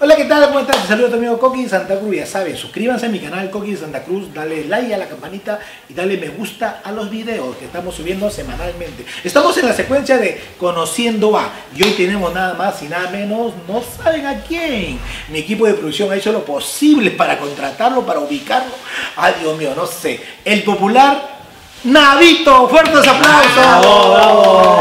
Hola, ¿qué tal? ¿Cómo estás? Te saludo a tu amigo Coqui de Santa Cruz. Ya sabes, suscríbanse a mi canal Coqui de Santa Cruz, dale like a la campanita y dale me gusta a los videos que estamos subiendo semanalmente. Estamos en la secuencia de Conociendo a y hoy tenemos nada más y nada menos, no saben a quién. Mi equipo de producción ha hecho lo posible para contratarlo, para ubicarlo. Ay, Dios mío, no sé. El popular Navito, fuertes aplausos. Bravo, bravo.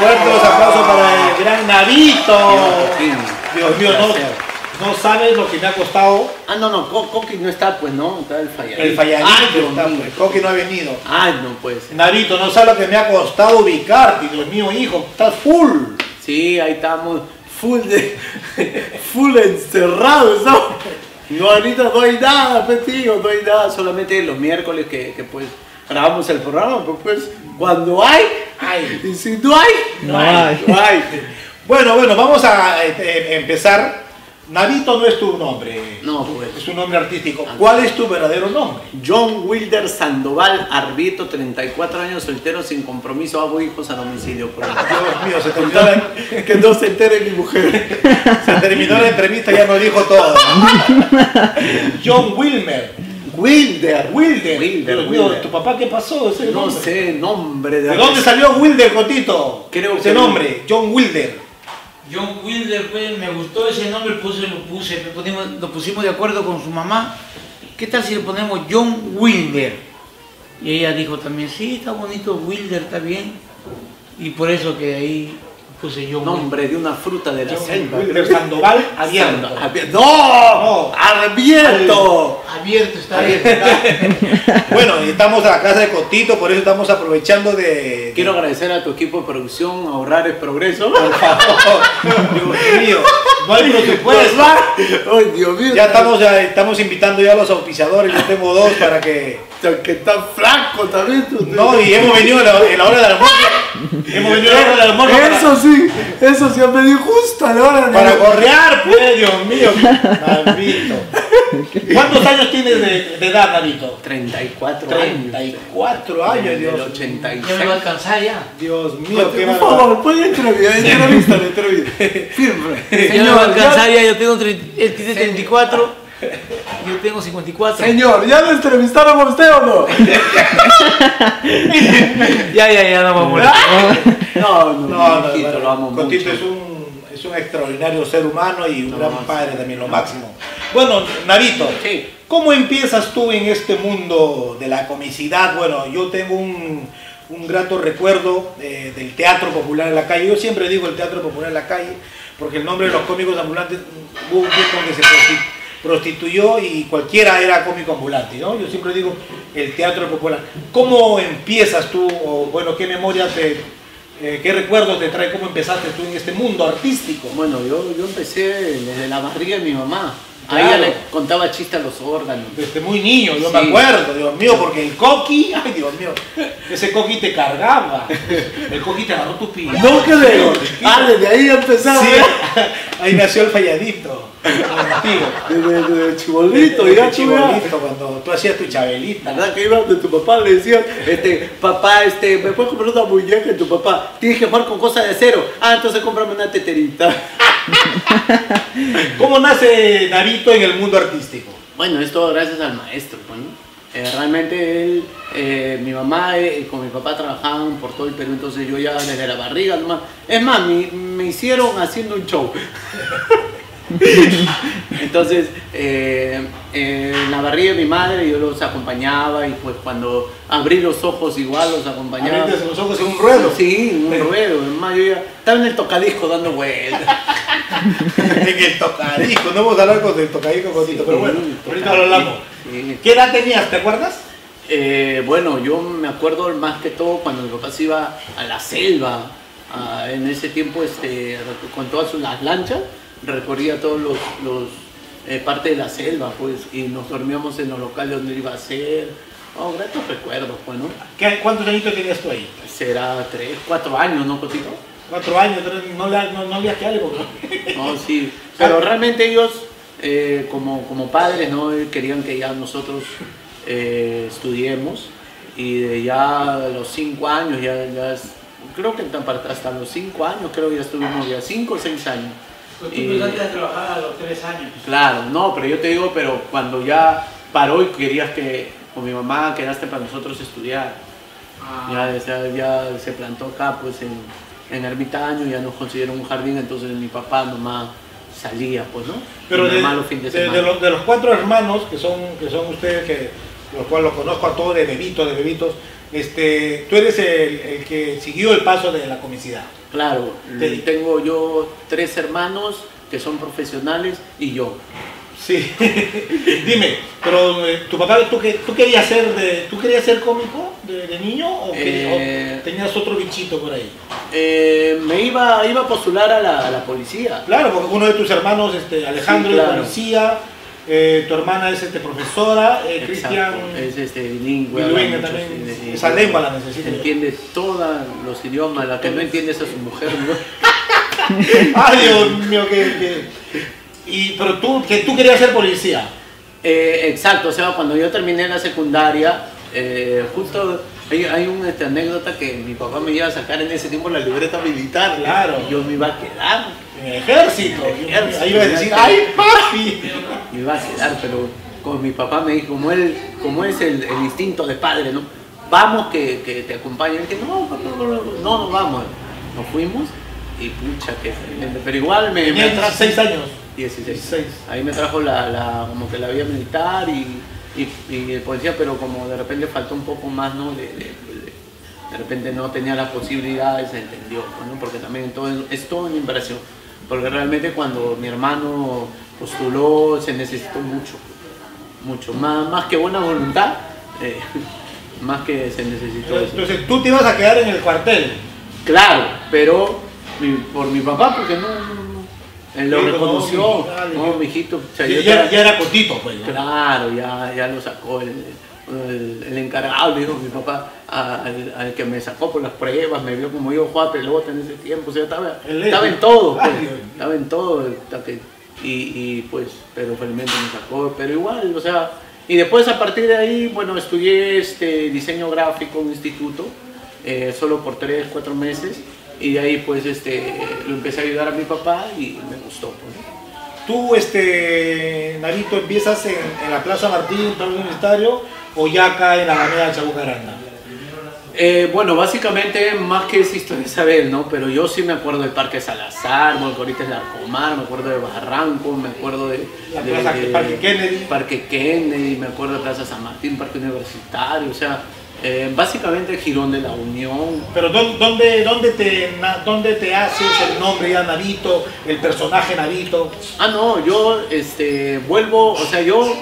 Fuertes aplausos para el gran Navito. Dios mío, no, no sabes lo que me ha costado Ah, no, no, Co- Coqui no está, pues no, está el falladito. el falladito. Ay, Dios está, mío. pues, Coqui no ha venido. Ay, no puede ser. Navito, no sabes lo que me ha costado ubicarte, Dios mío, hijo, estás full. Sí, ahí estamos full de full encerrados, ¿no? No, ahorita no hay nada, pues tío, no hay nada, solamente los miércoles que, que pues grabamos el programa, pues, pues cuando hay, Ay. y si no hay, No hay. no hay. Bueno, bueno, vamos a este, empezar. Navito no es tu nombre, No, pues. es un nombre artístico. ¿Cuál es tu verdadero nombre? John Wilder Sandoval Arbito, 34 años, soltero, sin compromiso, hago hijos a domicilio. Por. Dios mío, se terminó la, que no se entere mi mujer. se terminó la entrevista, ya nos dijo todo. John Wilmer. Wilder. Wilder. Wilder, Dios Wilder. ¿tu papá qué pasó? Ese No nombre? sé, nombre de... ¿De dónde salió Wilder, Cotito? Creo Ese que- nombre, John Wilder. John Wilder, pues, me gustó ese nombre, puse, lo puse, lo pusimos, lo pusimos de acuerdo con su mamá. ¿Qué tal si le ponemos John Wilder? Y ella dijo también, sí, está bonito, Wilder, está bien. Y por eso que ahí puse Wilder. Nombre de una fruta de la selva. Wilder Sandoval abierto. Abierto. ¡No! No. ¡Abierto! Abierto, está bien. Bueno, estamos a la casa de Cotito, por eso estamos aprovechando de... Quiero agradecer a tu equipo de producción, ahorrar es progreso. Por favor, Dios mío, no hay presupuesto. ¡Ay, Dios mío! Ya estamos, ya estamos invitando ya a los auspiciadores, yo tengo dos para que... Que está flaco también. tú. No, y hemos venido en la, la hora del almuerzo. Hemos venido en la hora del almuerzo para- Eso sí, eso sí me dio justo a la hora de... Para correar, pues, Dios mío. Navito. ¿Cuántos años tienes de, de edad, Navito? 34 años. 34 años, Del Dios. 86. Ya me va a alcanzar ya. Dios mío, qué Por favor, ponle entrevista, entrevista, entrevista. Firme. Ya me va a alcanzar ya, yo tengo, tre- él tiene 34, yo tengo 54. señor, ¿ya lo entrevistaron a usted o no? Ya, ya, ya, no vamos No, no, No, no, no, lo amo Cotito mucho. es un, es un extraordinario ser humano y un No, gran padre también, lo máximo. Bueno, Navito, Sí. ¿cómo empiezas tú en este mundo de la comicidad? Bueno, yo tengo un, un grato recuerdo eh, del teatro popular en la calle. Yo siempre digo el teatro popular en la calle, porque el nombre de los cómicos ambulantes hubo un tiempo que se prostituyó y cualquiera era cómico ambulante, ¿no? Yo siempre digo el teatro popular. ¿Cómo empiezas tú, bueno, qué memoria te, eh, qué recuerdos te trae, cómo empezaste tú en este mundo artístico? Bueno, yo, yo empecé desde la barriga de mi mamá. A Claro. ella le contaba chistes a los órganos. Desde muy niño, yo Sí. me acuerdo, Dios mío, porque el coqui, ay Dios mío, ese coqui te cargaba, el coqui te agarró tu pie. No creo. Ah, desde ahí empezaba. Sí, ahí nació el falladito. Desde, desde chibolito, Desde ya chibolito, cuando tú hacías tu chabelita. ¿Verdad que ibas de tu papá? Le decías, este, papá, este, ¿me puedes comprar una muñeca de tu papá? Tienes que jugar con cosas de acero. Ah, entonces cómprame una teterita. ¿Cómo nace En el mundo artístico? Bueno, es todo gracias al maestro, pues, ¿no? Eh, realmente él, eh, mi mamá eh, con mi papá trabajaban por todo el Perú, entonces yo ya desde la barriga nomás. Es más, me, me hicieron haciendo un show. entonces, eh, en la barriga de mi madre yo los acompañaba y pues cuando abrí los ojos igual los acompañaba. Abriste los ojos en un ruedo. Sí, un ruedo. Es más, yo ya estaba en el tocadisco dando vueltas. en el tocadisco, no vamos a hablar con el tocadisco, pero bueno, Sí, ahorita lo hablamos. Sí. ¿Qué edad tenías, te acuerdas? Eh, bueno, yo me acuerdo más que todo cuando mi papá se iba a la selva. ah, en ese tiempo, este, con todas sus- las lanchas, recorría todos los, los eh, parte de la selva, pues, y nos dormíamos en los locales donde iba a ser. Oh, gratos recuerdos, pues, ¿no? ¿Qué- ¿Cuántos añitos tenías tú ahí? Será tres, cuatro años, ¿no, Cotito? Cuatro años, no no, no hace algo, ¿no? No, sí. Pero realmente ellos, eh, como, como padres, ¿no? querían que ya nosotros eh, estudiemos y de ya a los cinco años, ya, ya es- creo que tan- hasta los cinco años, creo que ya estuvimos ya cinco o seis años. Pues tú Y- empezaste a trabajar a los tres años. Claro, no, pero yo te digo, pero cuando ya paró y querías que con mi mamá quedaste para nosotros estudiar. Ah, Ya, ya se plantó acá, pues en, en Ermitaño, ya nos consiguieron un jardín, entonces mi papá, mamá salía, pues, ¿no? Pero de, los de de- de semana. los, de los cuatro hermanos que son, que son ustedes, que, los cuales los conozco a todos de bebitos, de bebitos, este, tú eres el, el que siguió el paso de la comicidad. Claro, Te- tengo yo tres hermanos que son profesionales y yo. Sí. Dime, pero eh, tu papá, ¿tú, qué- tú querías ser de, tú querías ser cómico de, de niño o, Eh. o tenías otro bichito por ahí? Eh, me iba, iba a postular a la, a la policía. Claro, porque uno de tus hermanos, este, Alejandro, Sí, claro. policía, eh, tu hermana es este, profesora, eh, Cristian... Es este, bilingüe. bilingüe muchos también, idiomas. esa lengua la necesita. Entiende todos los idiomas, la que no entiende es a su mujer. ¿no? Ay, Dios mío, que... Y, pero tú, que tú querías ser policía. Eh, exacto, o sea, cuando yo terminé la secundaria, eh, justo hay, hay una este, anécdota que mi papá me iba a sacar en ese tiempo la libreta militar. Claro. Y yo me iba a quedar, ejército. Ahí iba a decir, ¡ay, papi! me iba a quedar, pero con mi papá me dijo, como él, como es el, el instinto de padre, ¿no? Vamos que, que te acompañe. Y dije, no, papá, no, no, no, no vamos. Nos fuimos y pucha, que. Pero igual me, me atrajo- 16 años. 16. 16. Ahí me trajo la, la- como que la vía militar y, y, y policía, pero como de repente faltó un poco más, ¿no? De, de- de- de repente no tenía las posibilidades, se entendió, ¿no? Porque también todo es, es todo una inversión. Porque realmente cuando mi hermano postuló se necesitó mucho, mucho. Más, más que buena voluntad, eh, más que se necesitó eso. Entonces tú te ibas a quedar en el cuartel. Claro, pero mi- por mi papá, porque no, no, no. Él lo Sí, no, reconoció. mi- No, ya. o sea, Ya, era cotito, pues. ya. Claro, ya, ya lo sacó el, el, el encargado, dijo mi papá, al, al que me sacó por las pruebas, me vio como yo jugaba pelota en ese tiempo, o sea, estaba, en todo, pues, estaba en todo, que- y, y, pues, pero felizmente me sacó, pero igual, o sea, y después a partir de ahí, bueno, estudié este diseño gráfico en un instituto, eh, solo por tres, cuatro meses, y de ahí pues este, lo empecé a ayudar a mi papá y me gustó. pues. Tú, este, Narito, empiezas en, en la Plaza Martín, en el Universitario, o ya acá en la Alameda Chabucaranda. Eh, bueno, básicamente más que esa historia Isabel, ¿no? Pero yo sí me acuerdo del Parque Salazar, bueno, que ahorita es Larcomar, me acuerdo de Barranco, me acuerdo de, de- Plaza de- Parque Kennedy. Parque Kennedy, me acuerdo de Plaza San Martín, Parque Universitario, o sea, eh, básicamente el Girón de la Unión. Pero ¿dó- ¿dónde, dónde, te, ¿dónde te haces el nombre ya Narito, el personaje Narito? Ah, no, yo este, vuelvo, o sea, yo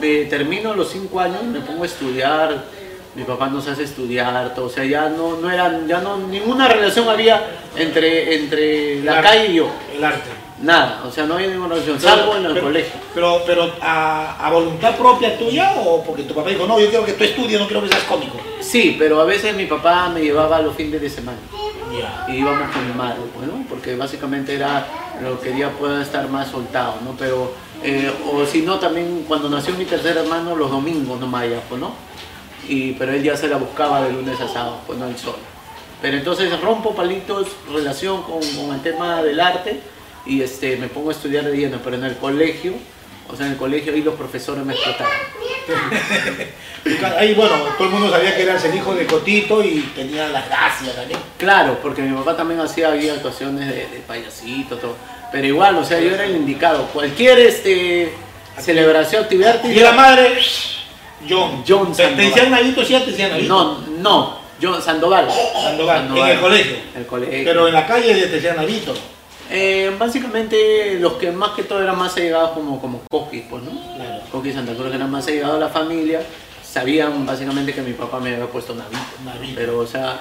eh, termino los cinco años, me pongo a estudiar, mi papá nos hace estudiar, todo, o sea, ya no, no eran, ya no, ninguna relación había entre, entre la calle y yo. El arte. Nada, o sea, no hay ninguna relación, salvo en el pero, colegio. Pero, pero a, a voluntad propia tuya o porque tu papá dijo, no, yo quiero que tú estudies, no quiero que seas cómico. Sí, pero a veces mi papá me llevaba los fines de semana Ya. y íbamos con mi madre, bueno, porque básicamente era lo que quería pueda estar más soltado, ¿no? Pero, eh, o si no, también cuando nació mi tercer hermano, los domingos nomás ya, pues, ¿no? Y, pero él ya se la buscaba de lunes a sábado, pues no él solo. Pero entonces rompo palitos, relación con, con el tema del arte y este, me pongo a estudiar de lleno, pero en el colegio, o sea, en el colegio ahí los profesores me explotaron. Ahí, bueno, todo el mundo sabía que eras el hijo de Cotito y tenía las gracias también. Claro, porque mi papá también hacía ahí actuaciones de, de payasito, todo. Pero igual, o sea, yo era el indicado. Cualquier este, celebración, actividad Y la madre, John. John ¿Te, te Sandoval. decían Navito? Sí, te decían Navito. No, no, yo, Sandoval. Sandoval, en el colegio. El colegio. Pero en la calle te decían Navito. Eh, básicamente, los que más que todo eran más allegados como, como Coquis, pues, ¿no? Claro. Coquis y Santa Cruz eran más allegados a la familia. Sabían básicamente que mi papá me había puesto Navito. Navito. Pero, o sea,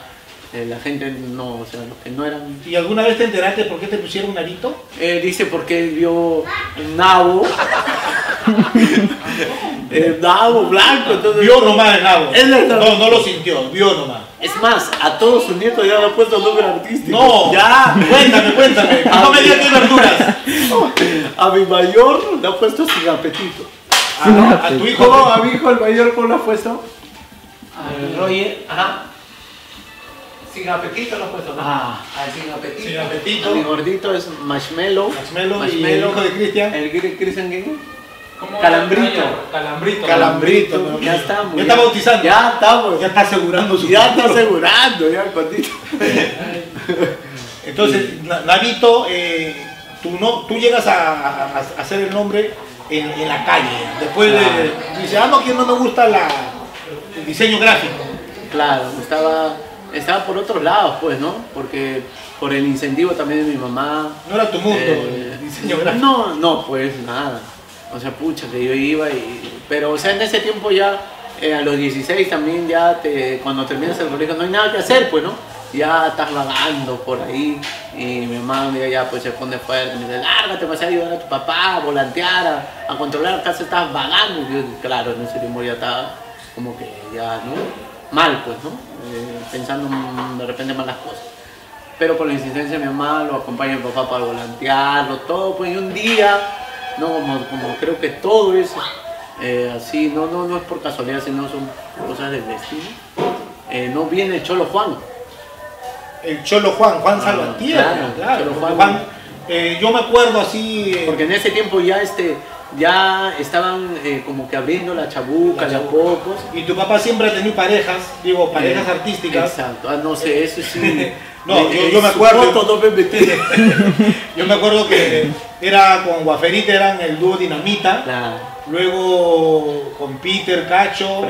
eh, la gente no, o sea, los que no eran ¿Y alguna vez te enteraste por qué te pusieron Navito? Eh, dice porque él vio un nabo. el nabo blanco. Entonces, Vio nomás el nabo. Él es la- No, no lo sintió, vio nomás. Es más, a todos sus nietos ya le han puesto nombre artístico. No, Ya. Cuéntame, cuéntame. No me digas verduras. A mi mayor le ha puesto sin apetito. A, a tu hijo. ¿Cómo? A mi hijo el mayor, ¿cómo le ha puesto? Al Roger, Ajá. Sin apetito lo he puesto, ¿no? Ah. Ah, sin apetito. Sin apetito. A mi gordito es marshmallow. Marshmallow y el hijo de Cristian. ¿El Cri- Cristian? ¿Cómo Calambrito. Calambrito. Calambrito. ¿no? Ya estamos. Ya está bautizando. Ya estamos. Ya está asegurando su Ya está futuro. asegurando, ya el gordito. Entonces, Na- Navito, eh, tú, no, tú llegas a, a- a hacer el nombre en, en la calle. Después de, dice, ah, no, que no me gusta la, el diseño gráfico. Claro, estaba, estaba por otros lados, pues, ¿no? Porque por el incentivo también de mi mamá. No era tu mundo eh, el diseño gráfico. No, no, pues nada. O sea, pucha, que yo iba y... Pero, o sea, en ese tiempo ya, eh, a los 16 también ya, cuando terminas el colegio, no hay nada que hacer, pues, ¿no? Ya estás vagando por ahí y mi mamá un día ya pues se pone fuerte, me dice, lárgate, vas a ayudar a tu papá, a volantear, a, a controlar, se estás vagando. Yo, claro, en ese tiempo ya estaba como que ya, ¿no? Mal, pues, ¿no? Eh, pensando de repente malas cosas. Pero por la insistencia de mi mamá lo acompaña mi papá para volantearlo, todo, pues, y un día, no, como, como creo que todo eso, eh, así, no, no, no es por casualidad, sino son cosas del destino. Eh, no viene el Cholo Juan. El Cholo Juan, Juan Ah, Salvatierra, claro, claro. Cholo Juan. Juan, eh, yo me acuerdo así. Porque en ese tiempo ya este ya estaban eh, como que abriendo la chabuca La de a pocos. y tu papá siempre ha tenido parejas, digo, parejas Eh, artísticas. Exacto. Ah, no sé, eso sí. No, Eh, yo- eh, yo me acuerdo. foto no me metí. Yo me acuerdo que era con Guaferita, eran el dúo Dinamita. Claro. Luego con Peter Cacho,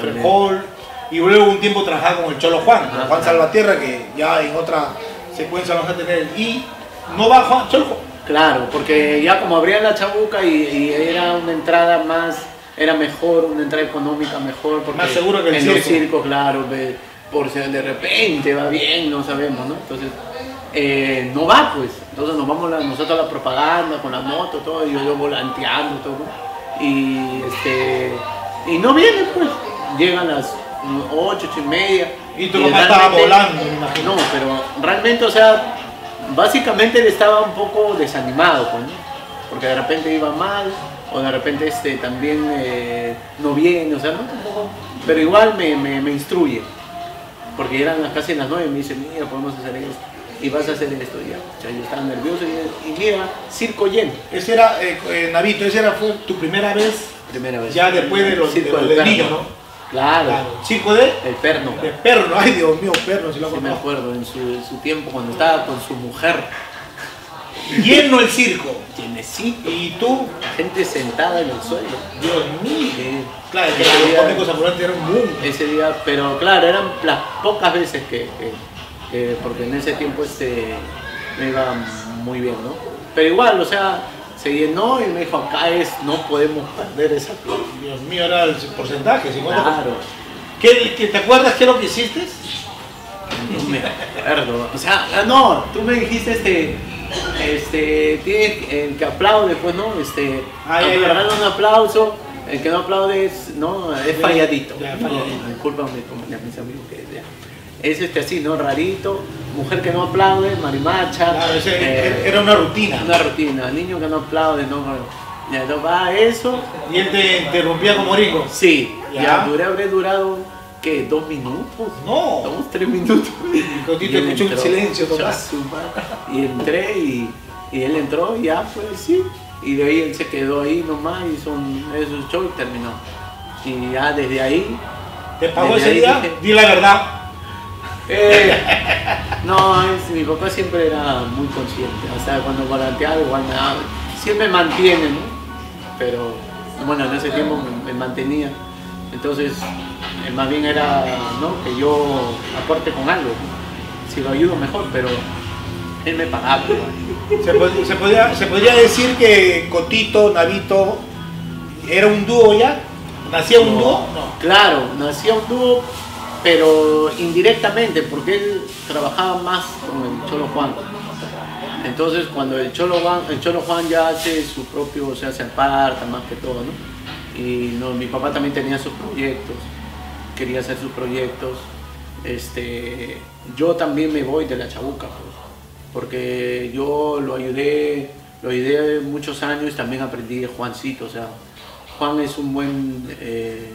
Frejol, y luego un tiempo trabajaba con el Cholo Juan, con Ah, Juan claro. Salvatierra, que ya en otra secuencia vamos a tener. Y no va Juan, Cholo Juan. Claro, porque ya como abrían la chabuca y, y era una entrada más, era mejor, una entrada económica mejor. Porque Más seguro que el en los circo. circos, claro, ve- por si de repente va bien, no sabemos, ¿no? Entonces, eh, no va pues. Entonces nos vamos la- nosotros a la propaganda con la moto, todo, y yo, yo volanteando, todo. Y, este, y no viene pues. Llegan las 8, 8 y media. Y tu papá estaba volando, me imagino. No, pero realmente, o sea, básicamente él estaba un poco desanimado, pues, ¿no? porque de repente iba mal, o de repente este, también eh, no viene, o sea, ¿no? Pero igual me, me, me instruye, porque eran casi las nueve y me dice, mira, podemos hacer esto, y vas a hacer esto, ya. O sea, yo estaba nervioso y, y mira, circo lleno, Ese era, eh, eh, Navito, esa era, fue tu primera vez, primera vez. ya después de los, de, Circo los del de perno. niño, ¿no? Claro, Claro. Circo de, el perno. de perro, ay Dios mío, perro, si lo Sí me acuerdo, en su, en su tiempo cuando estaba con su mujer, Lleno el circo. llenecito, Y tú, gente sentada en el suelo. Dios mío. Claro, que los cómicos ambulantes eran un boom. ese día, pero claro, eran las pocas veces que, que- que- porque en ese tiempo este, me iba muy bien, ¿no? Pero igual, o sea, se llenó y me dijo, acá es, no podemos perder esa. Dios mío, era el porcentaje, 50%. Claro, ¿Qué, qué- ¿Te acuerdas qué es lo que hiciste? no me acuerdo. O sea, no, tú me dijiste, este, este, tienes el que aplaude, pues, ¿no? Este, Ah, le regalan un aplauso, el que no aplaude es, no, es falladito. ya, No, falladito. discúlpame como a mis amigos que ya. Es este así, ¿no? Rarito, mujer que no aplaude, marimacha. Claro, ese- eh, era una rutina. una rutina, niño que no aplaude, no, ya no va eso. Y él te interrumpía como ringo. Sí, Ya. ya, duré, habré durado, ¿qué? ¿Dos minutos? No. Dos, tres minutos. Y Cotito él escuchó un silencio total. Y entré y, y él entró y ya, pues sí. Y de ahí él se quedó ahí nomás, hizo un, esos show y terminó. Y ya desde ahí. ¿Te pagó ese día? dije, Di la verdad. eh, no, es- mi papá siempre era muy consciente. O sea, cuando volanteaba igual me daba. Siempre mantiene, ¿no? Pero bueno, en ese tiempo me, me mantenía. Entonces, eh, más bien era ¿no? que yo aporte con algo. Si lo ayudo mejor, pero él me pagaba. Se, pod- se podía, se podría decir que Cotito, Navito, era un dúo ya. ¿Nacía un No. dúo? No. Claro, nacía un dúo, pero indirectamente, porque él trabajaba más con el Cholo Juan. Entonces, cuando el Cholo Juan, el Cholo Juan ya hace su propio, o sea, se aparta más que todo, ¿no? Y no, mi papá también tenía sus proyectos, quería hacer sus proyectos. Este, yo también me voy de la chabuca, pues, porque yo lo ayudé, lo ayudé muchos años, también aprendí de Juancito, o sea, Juan es un buen, eh,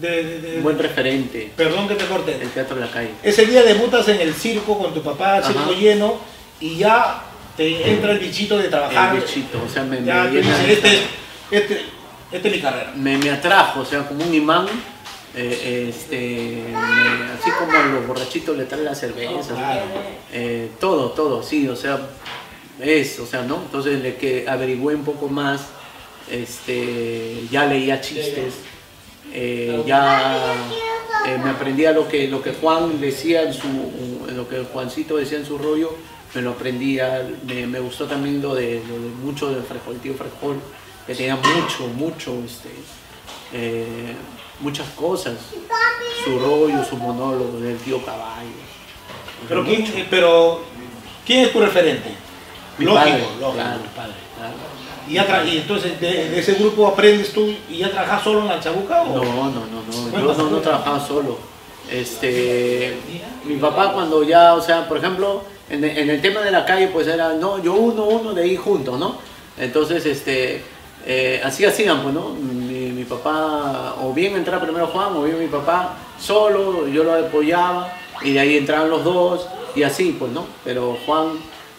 de- de- de- Un buen referente. perdón que te corte. El teatro de la calle. Ese día debutas en el circo con tu papá, circo Ajá. lleno, y ya te entra el bichito de trabajar. El bichito, o sea, me, Ya me tú llena dices, de- este, este, esta es mi carrera. me, me atrajo, o sea, como un imán, eh, este, me- así como los borrachitos le traen la cerveza, Claro. eh, todo, todo, sí, o sea, es, o sea, ¿no? Entonces de que averigüé un poco más, este, ya leía chistes, eh, ya eh, me aprendía lo que, lo que Juan decía en su, lo que Juancito decía en su rollo, me lo aprendía, me, me gustó también lo de, lo de mucho del Frejol, el tío Frejol, que tenía mucho, mucho, este, eh, muchas cosas, su rollo, su monólogo del tío Caballo. Pero Mucho. ¿quién, eh, pero, ¿quién es tu referente? Mi lógico, padre, lógico. claro, padre, claro. Y, ya y entonces de, de ese grupo aprendes tú y ya trabajas solo en la chabuca o No, no, no, no, yo no, no trabajaba solo. Este, mi papá cuando ya, o sea, por ejemplo, en, el- en el tema de la calle, pues era, no, yo uno, uno de ir juntos, ¿no? Entonces, este, eh, así hacían, pues, ¿no? Mi, mi papá, o bien entraba primero Juan, o bien mi papá solo, yo lo apoyaba, y de ahí entraban los dos, y así, pues, ¿no? Pero Juan,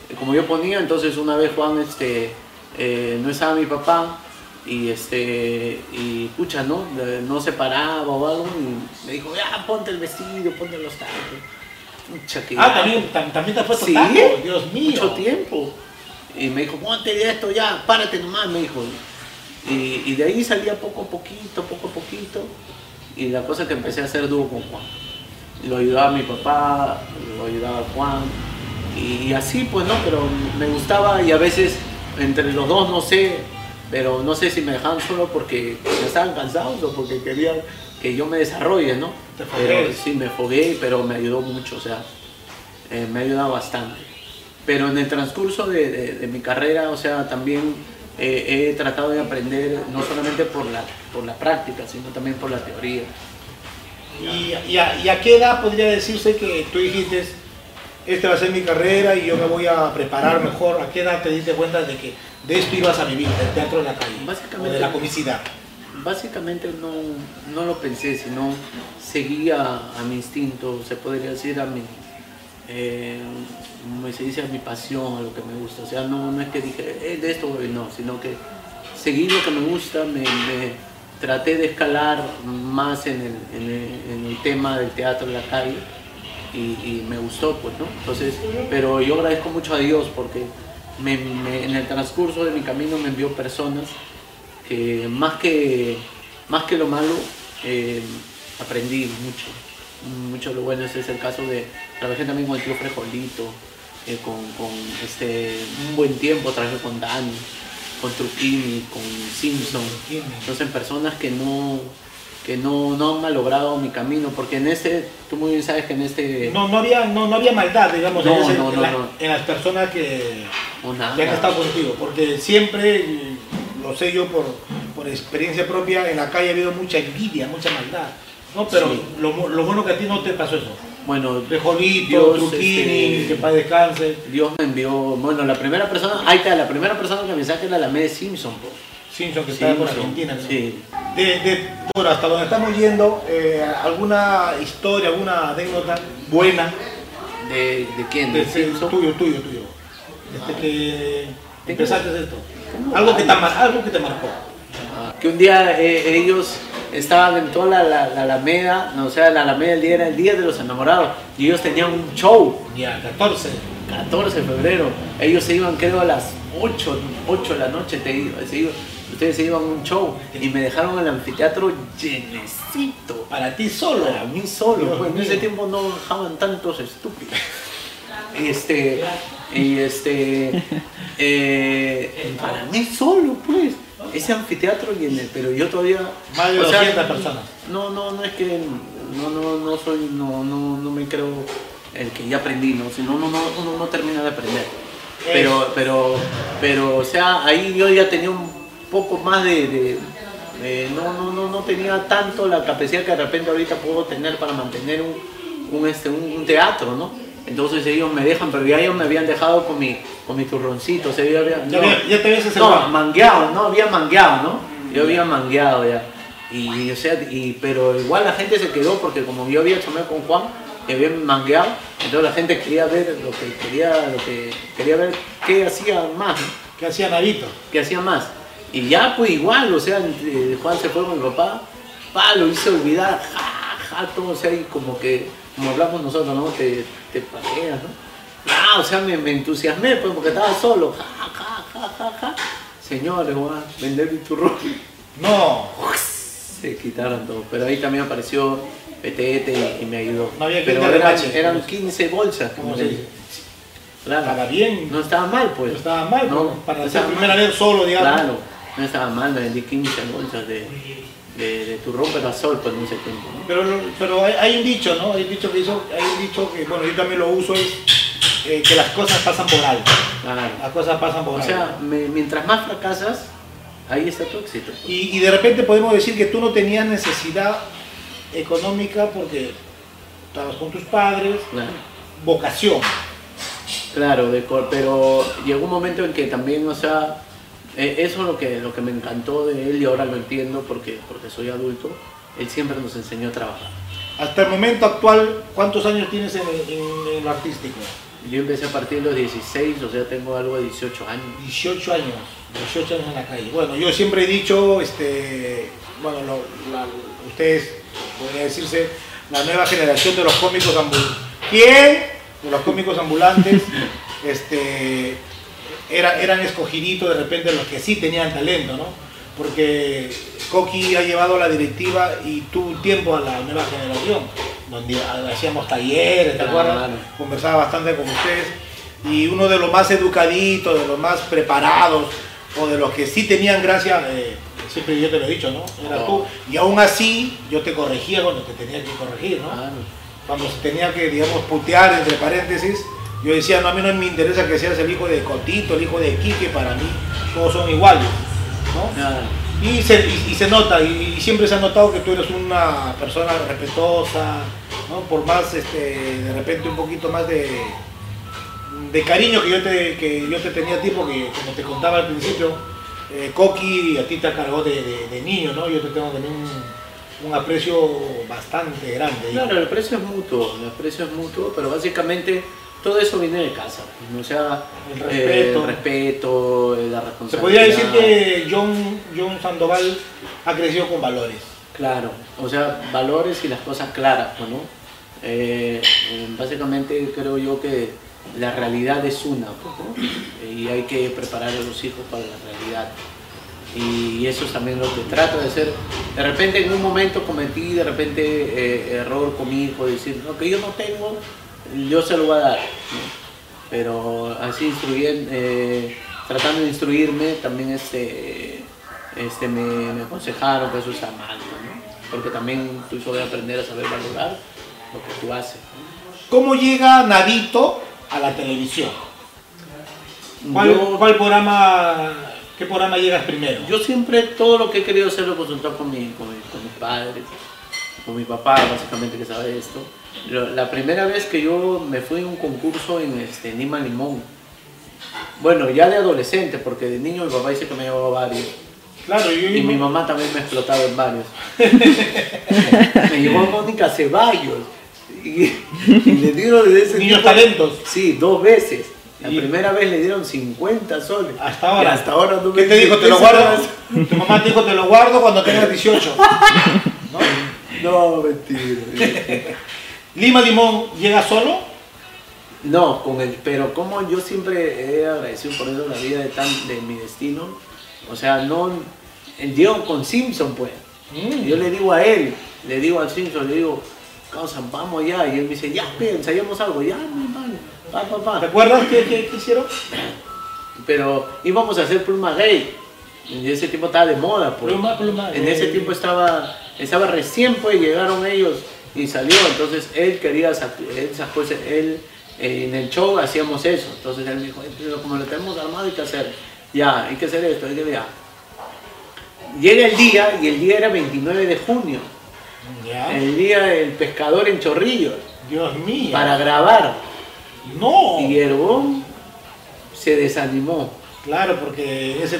eh, como yo ponía, entonces una vez Juan, este, eh, no estaba mi papá, y este y pucha no no se paraba o algo y me dijo ya ponte el vestido ponte los tacos pucha que Ah, también, tam- también te has puesto Sí, tacos, Dios mío. mucho tiempo y me dijo ponte esto ya párate nomás me dijo y, y de ahí salía poco a poquito poco a poquito. Y la cosa que empecé a hacer dúo con Juan. Lo ayudaba a mi papá lo ayudaba a Juan. Y, y así pues no pero me gustaba y a veces entre los dos no sé pero no sé si me dejaban solo porque ya estaban cansados o porque querían que yo me desarrolle, ¿no? Te Pero sí, me fogué, pero me ayudó mucho, o sea, eh, me ha ayudado bastante. Pero en el transcurso de, de- de mi carrera, o sea, también eh, he tratado de aprender no solamente por la, por la práctica, sino también por la teoría. ¿Y, y a, y a qué edad podría decirse que tú dijiste, este va a ser mi carrera y yo me voy a preparar mejor? ¿A qué edad te diste cuenta de que de esto ibas a vivir, del teatro de la calle? Básicamente- o de la comicidad. Básicamente no, no lo pensé, sino seguía a mi instinto, se podría decir a mi, eh, como se dice, mi pasión, a lo que me gusta. O sea, no, no es que dije, "Eh, de esto voy", no, sino que seguí lo que me gusta, me, me traté de escalar más en el, en el- tema del teatro en la calle y, me gustó, pues, ¿no? Entonces, pero yo agradezco mucho a Dios porque me- me- en el transcurso de mi camino me envió personas que más que, más que lo malo, eh, aprendí mucho. Mucho lo bueno, ese es el caso de, trabajé también con el tío Frejolito, eh, con, con, este, un buen tiempo trabajé con Dani, con Truquini, con Simpson. Entonces personas que no, que no, no han malogrado mi camino, porque en este, tú muy bien sabes que en este... No, no, había, no, no había maldad, digamos, No, en, ese- no, en no, la- no. en las personas que, que han estado contigo, porque siempre, lo sé yo por, por experiencia propia, en la calle ha habido mucha envidia, mucha maldad. ¿No? Pero Sí. lo, lo bueno que a ti no te pasó eso. Bueno, Frejolito, Dios, Truquini, este, que para descanse. Dios me envió, bueno, la primera persona, ahí está, la primera persona que me saca era la de Simpson, po. Simpson, que está por Argentina. ¿no? Sí. De, de- bueno, hasta donde estamos yendo, eh, ¿alguna historia, alguna anécdota buena ¿De, de quién? de ¿De Simpson? tuyo, tuyo, tuyo? Desde que empezaste esto. Algo que, te, algo que te marcó. Ah, Que un día eh, ellos estaban en toda la, la- la Alameda, no, o sea, la Alameda el día era el día de los enamorados, y ellos tenían un show, Ya, 14. 14 de febrero, ellos se iban creo a las 8, 8 de la noche, te iba- se iba- ustedes se iban a un show, y me dejaron el anfiteatro llenecito. Para ti solo. Para mí solo, pues en ese tiempo no dejaban tantos estúpidos. Este, y este, eh, para mí solo, pues, ese anfiteatro lleno, pero yo todavía... Más de o sea, 200 personas. No, no, no es que, no, no, no soy, no, no, no me creo el que ya aprendí, no, si no, no, no, uno no termina de aprender. Pero, pero, pero, o sea, ahí yo ya tenía un poco más de, no, no, no, no tenía tanto la capacidad que de repente ahorita puedo tener para mantener un, un, este, un, un teatro, ¿no? Entonces ellos me dejan, pero ya ellos me habían dejado con mi, con mi turroncito, o sea, yo había, Ya, te habías no, mangueado, no, había mangueado, ¿no? Yo había mangueado ya. Y, o sea, y, pero igual la gente se quedó porque como yo había chamado con Juan, que había mangueado, entonces la gente quería ver lo que quería, lo que quería ver qué hacía más, ¿no? ¿Qué hacía Navito? qué hacía más. Y ya pues igual, o sea, Juan se fue con mi papá, pa, lo hice olvidar, ja, ja, todo, o sea, y como que, como hablamos nosotros, ¿no? Te, te pareas, ¿no? Ah, o sea, me, me entusiasmé pues porque estaba solo, ja, ja, ja, ja, ja. Señores, voy a vender mi turrón. No, Se quitaron todo, pero ahí también apareció Petete y, me ayudó. No había pero eran, eran 15 bolsas. ¿cómo como se dice? Claro. Estaba bien. No estaba mal, pues. No estaba mal, No, para no primera mal. vez solo, digamos. Claro, no estaba mal, me vendí 15 bolsas de, de, de turrón, pero a sol pues en ese tiempo. ¿no? Pero, pero hay, hay un dicho, ¿no? Hay un dicho que hizo, hay un dicho que, bueno, yo también lo uso, es eh, que las cosas pasan por alto. Claro. Las cosas pasan por O alto. sea, me- mientras más fracasas, ahí está tu éxito. pues. y, y de repente podemos decir que tú no tenías necesidad económica porque estabas con tus padres, Claro. vocación. Claro, de pero llegó un momento en que también, o sea, eh, eso es lo que, lo que me encantó de él y ahora lo entiendo porque, porque soy adulto, él siempre nos enseñó a trabajar. Hasta el momento actual, ¿cuántos años tienes en, en- en lo artístico? Yo empecé a partir de los 16, o sea, tengo algo de 18 años. 18 años, 18 años en la calle. Bueno, yo siempre he dicho, este, bueno, lo- la- ustedes, podría decirse, la nueva generación de los cómicos ambulantes. ¿Quién? De los cómicos ambulantes, este, era, eran escogiditos de repente los que sí tenían talento, ¿no? Porque Coqui ha llevado la directiva y tuvo un tiempo a la nueva generación, donde hacíamos talleres, ¿te acuerdas? Claro. Conversaba bastante con ustedes. Y uno de los más educaditos, de los más preparados, o de los que sí tenían gracia, eh, siempre yo te lo he dicho, ¿no? Era tú. Y aún así, yo te corregía cuando te tenía que corregir, ¿no? Claro. Cuando se tenía que, digamos, putear entre paréntesis, yo decía, no, a mí no me interesa que seas el hijo de Cotito, el hijo de Quique, para mí todos son iguales, ¿no? Y se, y, y se nota, y, y siempre se ha notado que tú eres una persona respetuosa, ¿no? Por más, este, de repente un poquito más de, de cariño que yo te, que yo te tenía a ti, porque como te contaba al principio, eh, Coqui a ti te cargó de, de- de niño, ¿no? Yo te tengo también un, un aprecio bastante grande. Claro, el precio es mutuo, el precio es mutuo, pero básicamente todo eso viene de casa. O sea, El eh, respeto. el respeto, eh, la Se responsabilidad. podría decir que John, John Sandoval ha crecido con valores. Claro, o sea, valores y las cosas claras, ¿no? Eh, eh, básicamente creo yo que la realidad es una, ¿no? Y hay que preparar a los hijos para la realidad. Y eso es también lo que trato de hacer. De repente en un momento cometí, de repente, eh, error con mi hijo, decir, lo que yo no tengo, yo se lo voy a dar. ¿no? Pero así instruyendo, eh, tratando de instruirme, también este, este, me, me aconsejaron que eso está mal, ¿no? Porque también hijo debe aprender a saber valorar lo que tú haces. ¿Cómo llega Navito a la televisión? ¿Cuál, Yo- cuál programa, qué programa llegas primero? Yo siempre todo lo que he querido hacer lo he consultado con, mi, con, mi- con mis padres, con mi papá, básicamente que sabe esto. La primera vez que yo me fui a un concurso en este, Nima Limón, bueno, ya de adolescente, porque de niño mi papá dice que me llevaba a varios. Claro, yo Y mi mamá también me ha explotado en varios. me llevó Mónica Ceballos. Y, y le dieron desde ese Niños talentos. Sí, dos veces. La Y- primera vez le dieron 50 soles. Hasta ahora. Y hasta ahora no ¿Qué me te dijo? Te lo ¿qué guardo. Tu mamá te dijo, te lo guardo cuando tengas 18. ¿No? No, mentira. Lima Limón, ¿llega solo? No, con el, pero como yo siempre he agradecido por eso la vida de, tan, de mi destino. O sea, no. Diego con Simpson, pues. Mm. Yo le digo a él, le digo al Simpson, le digo, causa, vamos ya. Y él me dice, ya, ensayamos algo, ya, mi hermano, pa, pa, ¿Te pa. acuerdas qué, qué- qué hicieron? Pero íbamos a hacer pluma gay. En ese tiempo estaba de moda, pues. Pluma, pluma En ese tiempo estaba, estaba recién, pues llegaron ellos y salió. Entonces él quería, él sacó ese- él eh, en el show hacíamos eso. Entonces él me dijo, "Eh, pero como lo tenemos armado hay que hacer, ya, hay que hacer esto, hay que ya. Llega el día y el día era 29 de junio, Ya. el día del pescador en Chorrillos, Dios mío. para grabar. No. Y el se desanimó. Claro, porque ese,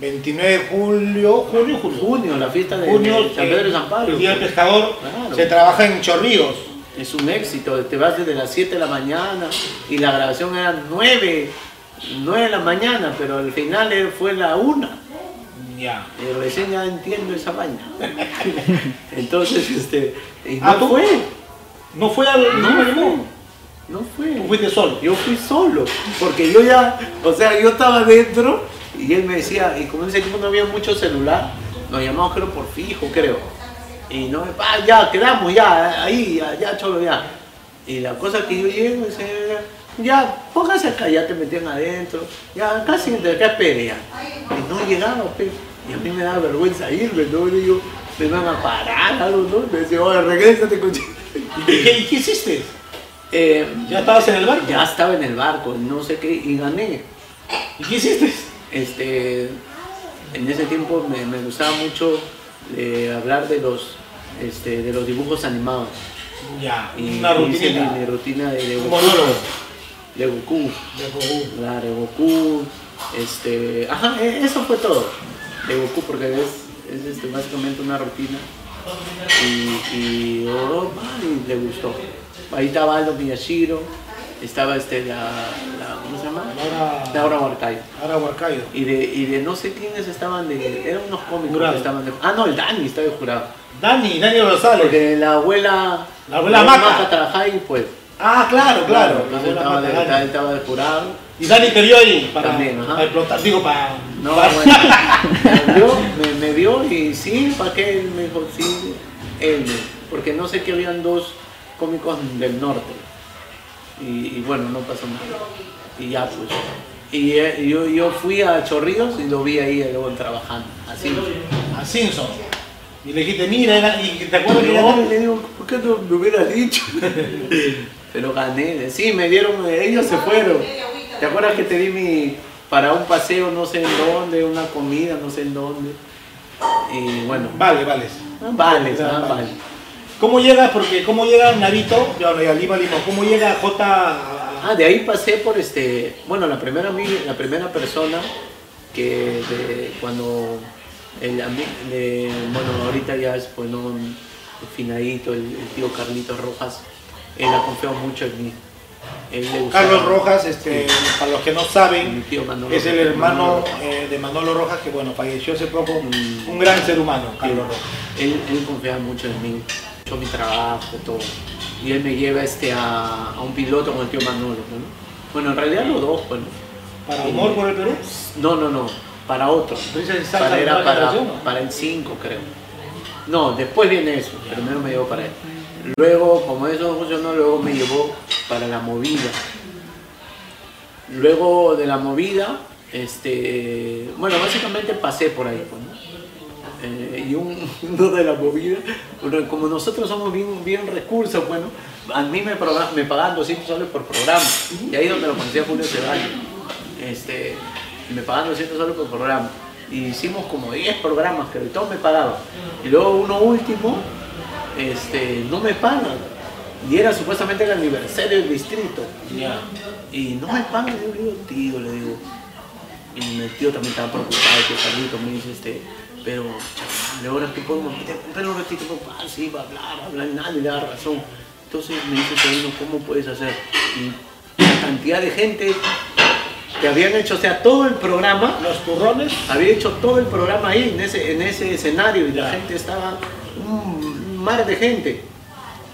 29 de julio, junio, julio. Junio, la fiesta de, Junio, de San Pedro eh, y San Pablo. el Día del. Pescador, Claro. se trabaja en Chorrillos. Es un éxito, te vas desde las 7 de la mañana y la grabación era 9, 9 de la mañana, pero al final eh, fue la 1. Ya. Y recién ya entiendo esa vaina. Entonces, este, y no Ah, ¿tú? fue, ¿No fue al no no, fue, no fue. ¿O fuiste solo? Yo fui solo, porque yo ya, o sea, yo estaba dentro y él me decía, y como en ese tiempo no había mucho celular, nos llamamos creo por fijo, creo. Y no, ah, ya, quedamos, ya, ahí, ya, ya, cholo, ya. Y la cosa que yo llego, y se- ya, póngase acá, ya te metían adentro, ya, casi te acá espere ya. Y no llegaba, pe. Y a mí me daba vergüenza irme, ¿no? Y yo, me van a parar, algo, ¿no? Me decía, oye, regrésate, coche. ¿Y qué, qué hiciste? Eh, ¿Ya estabas en el barco? ya estaba en el barco, no sé qué, y gané. ¿Y qué hiciste? Este, en ese tiempo me, me gustaba mucho eh, hablar de los, este, de los dibujos animados. Ya, Y una hice rutinita. mi, mi rutina de, de Goku. monólogo. De Goku. De Goku. Claro, de Goku. Este, ajá, e- eso fue todo. De Goku, porque es, es este, básicamente una rutina. Y, y, oh, man, le gustó. Ahí estaba Aldo Miyashiro, estaba este, la, la- ¿cómo se llama? Laura, Laura Huarcayo. Laura Huarcayo. Y de, y de no sé quiénes estaban de. Eran unos cómicos Jurado. que estaban de. Ah, no, el Dani estaba de jurado. Dani, Dani Rosales. Porque la abuela. La abuela Maca. trabajaba ahí, pues. Ah, claro, claro. Entonces estaba de, Dani. estaba de jurado. Y Dani te vio ahí para, También, para explotar, digo, para... No, para- bueno. Me vio, me, me vio y sí, ¿para qué? Me dijo, sí, él. Porque no sé que habían dos cómicos del norte. Y, y bueno, no pasó nada. Y ya, pues. Y eh, yo, yo fui a Chorrillos y lo vi ahí luego trabajando. Así. a Simpson. Y le dijiste, mira, era- y te acuerdas que era... le digo, ¿por qué no me hubieras dicho? Pero gané, sí, me dieron, ellos se fueron. ¿Te acuerdas que te di mi, para un paseo no sé en dónde, una comida no sé en dónde? Y bueno, Vale, vale. vale, Ah, ah, vale. ¿Cómo llega, porque cómo llega Narito, ya ya Lima, Lima, cómo llega J a- Ah, de ahí pasé por este, bueno, la primera, la primera persona que de, cuando, el, de- bueno, ahorita ya es pues no, finadito, el, el tío Carlitos Rojas, él ha confiado mucho en mí. Él le gustaba- Carlos Rojas, este, para los que no saben, Manolo es el hermano eh, de Manolo Rojas, que bueno, falleció hace poco, Mm. un gran ser humano, Carlos Rojas. Él, él confiaba mucho en mí, mucho mi trabajo, todo. Y él me lleva este, a, a un piloto con el tío Manolo. ¿no? Bueno, en realidad los dos, bueno. ¿Para Humor por el Perú? No, no, no, para otro. Entonces, ¿salsa Para, era para, para el 5, creo. No, después viene eso. Primero me llevó para él. Luego, como eso no funcionó, luego me llevó para la movida. Luego de la movida, este, bueno, básicamente pasé por ahí. pues, ¿no? Y un, uno de la movida, bueno, como nosotros somos bien, bien recursos, bueno, a mí me, me pagaban 200 soles por programa. Y ahí es donde lo conocía Julio Ceballos. Este, me pagaban 200 soles por programa. Y hicimos como 10 programas, que todos me pagaban. Y luego uno último, este, no me pagan. Y era supuestamente el aniversario del distrito. Y no me pagan, yo le digo, tío, le digo. Y el tío también estaba preocupado, que Carlito me dice, este, pero, chaval, ahora que podemos pero un ratito, papá, sí, va a hablar, va a hablar, nadie le da razón. Entonces me dice, Sabino, ¿cómo puedes hacer? Y la cantidad de gente que habían hecho, o sea, todo el programa, Los turrones, había hecho todo el programa ahí, en ese, en ese escenario, y la gente estaba, un mar de gente.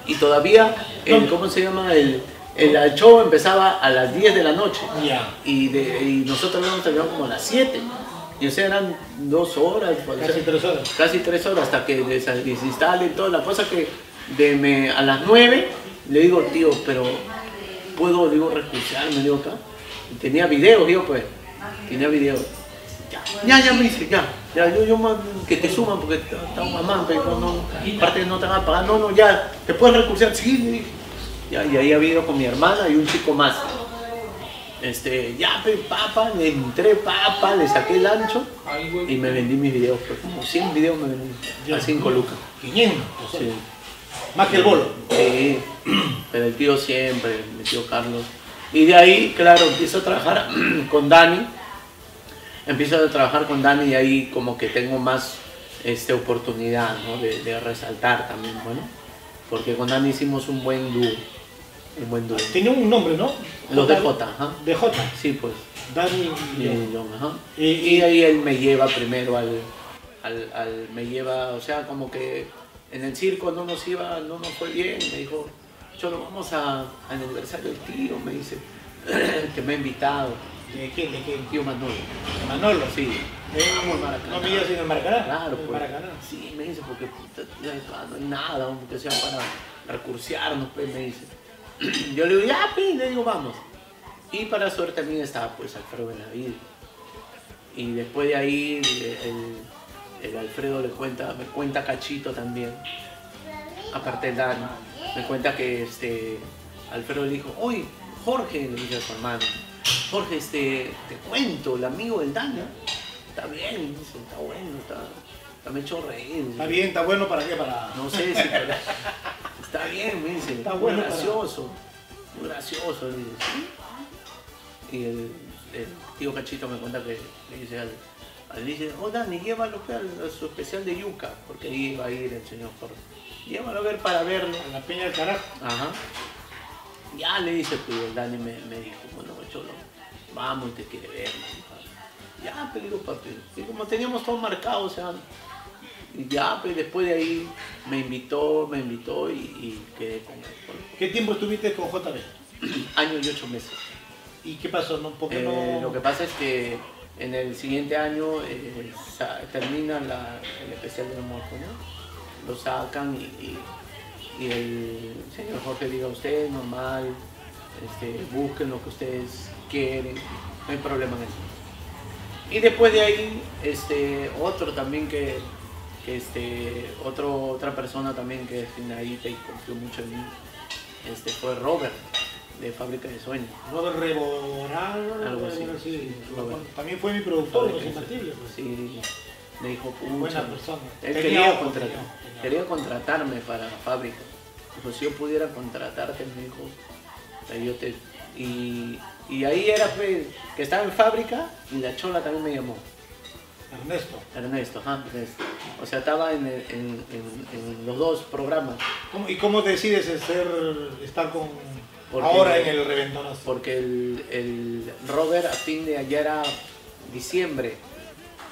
Y todavía, el, ¿cómo se llama? El, el show empezaba a las 10 de la noche. Y, de, y nosotros habíamos terminado como a las 7. Y o sea, eran dos horas, o sea, Casi tres horas. casi tres horas hasta que des- desinstalen todo. La cosa que de me, a las 9 le digo, tío, pero puedo, digo, recursarme, digo acá. Y tenía videos, digo, pues, tenía videos. Ya, ya, ya me dice, ya, ya, yo, yo man- que te suman porque está mamá, pero no, no, aparte no te van a pagar, no, no, ya, te puedes recursar, sí, dije. Ya, y ahí había ido con mi hermana y un chico más. Este, ya, pe, papa, le entré papa, le saqué el ancho y me vendí mis videos, pues como 100 videos me vendí a 5 lucas. 500. Sí. Más que el bolo. Sí, pero el tío siempre, mi tío Carlos. Y de ahí, claro, empiezo a trabajar con Dani. empiezo a trabajar con Dani y ahí como que tengo más este, oportunidad ¿no? de, de resaltar también, bueno, porque con Dani hicimos un buen dúo, un buen dúo. Tenía un nombre, ¿no? Los de J, ajá. De J. Sí, pues. Dani y John. Ajá. Y- Y ahí él me lleva primero al, al, al- me lleva, o sea, como que en el circo no nos iba, no nos fue bien, me dijo, Cholo, vamos a, al aniversario del tío, me dice, que me ha invitado, ¿De quién? ¿De quién? tío Manolo. Manolo. Sí, Eh, Vamos al Maracaná. no me digas en el Maracaná. claro, pues. Maracaná. Sí, me dice, porque puta, no hay nada, aunque sea para recursearnos, pues, me dice. Yo le digo, ya, pues, le digo, vamos. Y para suerte también estaba, pues, Alfredo Benavides. Y después de ahí, el, el Alfredo le cuenta, me cuenta Cachito también, aparte del Dani, me cuenta que este, Alfredo le dijo, oye, Jorge, le dice a su hermano, Jorge, este, te cuento, el amigo del Dani, está bien, dice, está bueno, está, está me hecho reír. Está bien, está bueno para qué? Para. No sé si pero- está bien, me dice. Está muy bueno para- gracioso. Muy gracioso, le dice. ¿sí? Y el, el tío Cachito me cuenta que le dice al, al dice, oh Dani, llévalo al- a su especial de yuca, porque ahí iba a ir el señor Jorge. Llévalo a ver para verlo. A la peña del carajo. Ajá. Ya le dice, pues el Dani me, me dijo, bueno, cholo, vamos y te quiere ver. me. Ya, pero digo, papi. Y como teníamos todo marcado, o sea, y ya, pues después de ahí me invitó, me invitó y, y quedé con él. ¿Qué tiempo estuviste con JB? Año y ocho meses. ¿Y qué pasó? ¿No? ¿Por qué Eh, no? Lo que pasa es que en el siguiente año eh, termina la- el especial de amor, ¿no? Lo sacan y, y- y el señor Jorge diga, usted normal, este, busquen lo que ustedes quieren, no hay problema en eso. Y después de ahí, este, otro también que este, otro, otra persona también que es finadita y confió mucho en mí, este, fue Robert, de Fábrica de Sueños. Robert Reboral, Algo así, sí. sí, Robert. También fue mi productor, Los pues. Sí, me dijo, Buena persona. Él quería, contratar- quería contratarme para la fábrica. Dijo, si yo pudiera contratarte, me dijo, o sea, yo te... Y, y ahí era pues, que estaba en fábrica y la chola también me llamó. Ernesto. Ernesto, ajá, Ernesto. O sea, estaba en, el- en- en- en los dos programas. ¿Cómo- ¿Y cómo decides ser, estar con Porque- ahora en el reventonazo? Porque el, el Robert a fin de allá era diciembre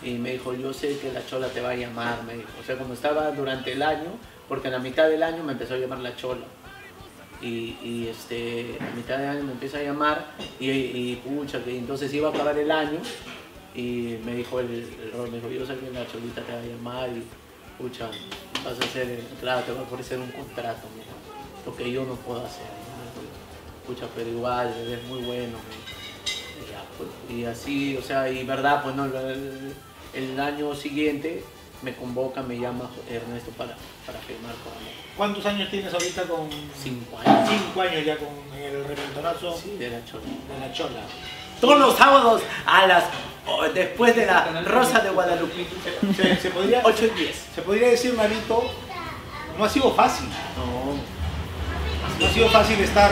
y me dijo, yo sé que la chola te va a llamar, me dijo. O sea, como estaba durante el año, porque a la mitad del año me empezó a llamar la chola. Y, y, este, a mitad del año me empieza a llamar y, y pucha, que entonces iba a acabar el año y me dijo el, el me dijo, yo sé que la cholita te va a llamar y pucha, vas a hacer, claro, te va a ofrecer un contrato, dijo, lo que yo no puedo hacer. ¿no? Pucha, pero igual, eres muy bueno. y ya, pues, y así, o sea, y verdad, pues no, el, el año siguiente me convoca, me llama Ernesto para, para firmar con ¿Cuántos años tienes ahorita con cinco años cinco años ya con el reventonazo sí, de la chola. de la chola? Todos los sábados a las o después de la Rosa de Guadalupe. Se, se podría, 8 y 10. se podría decir, Navito, no ha sido fácil. No, No ha sido fácil estar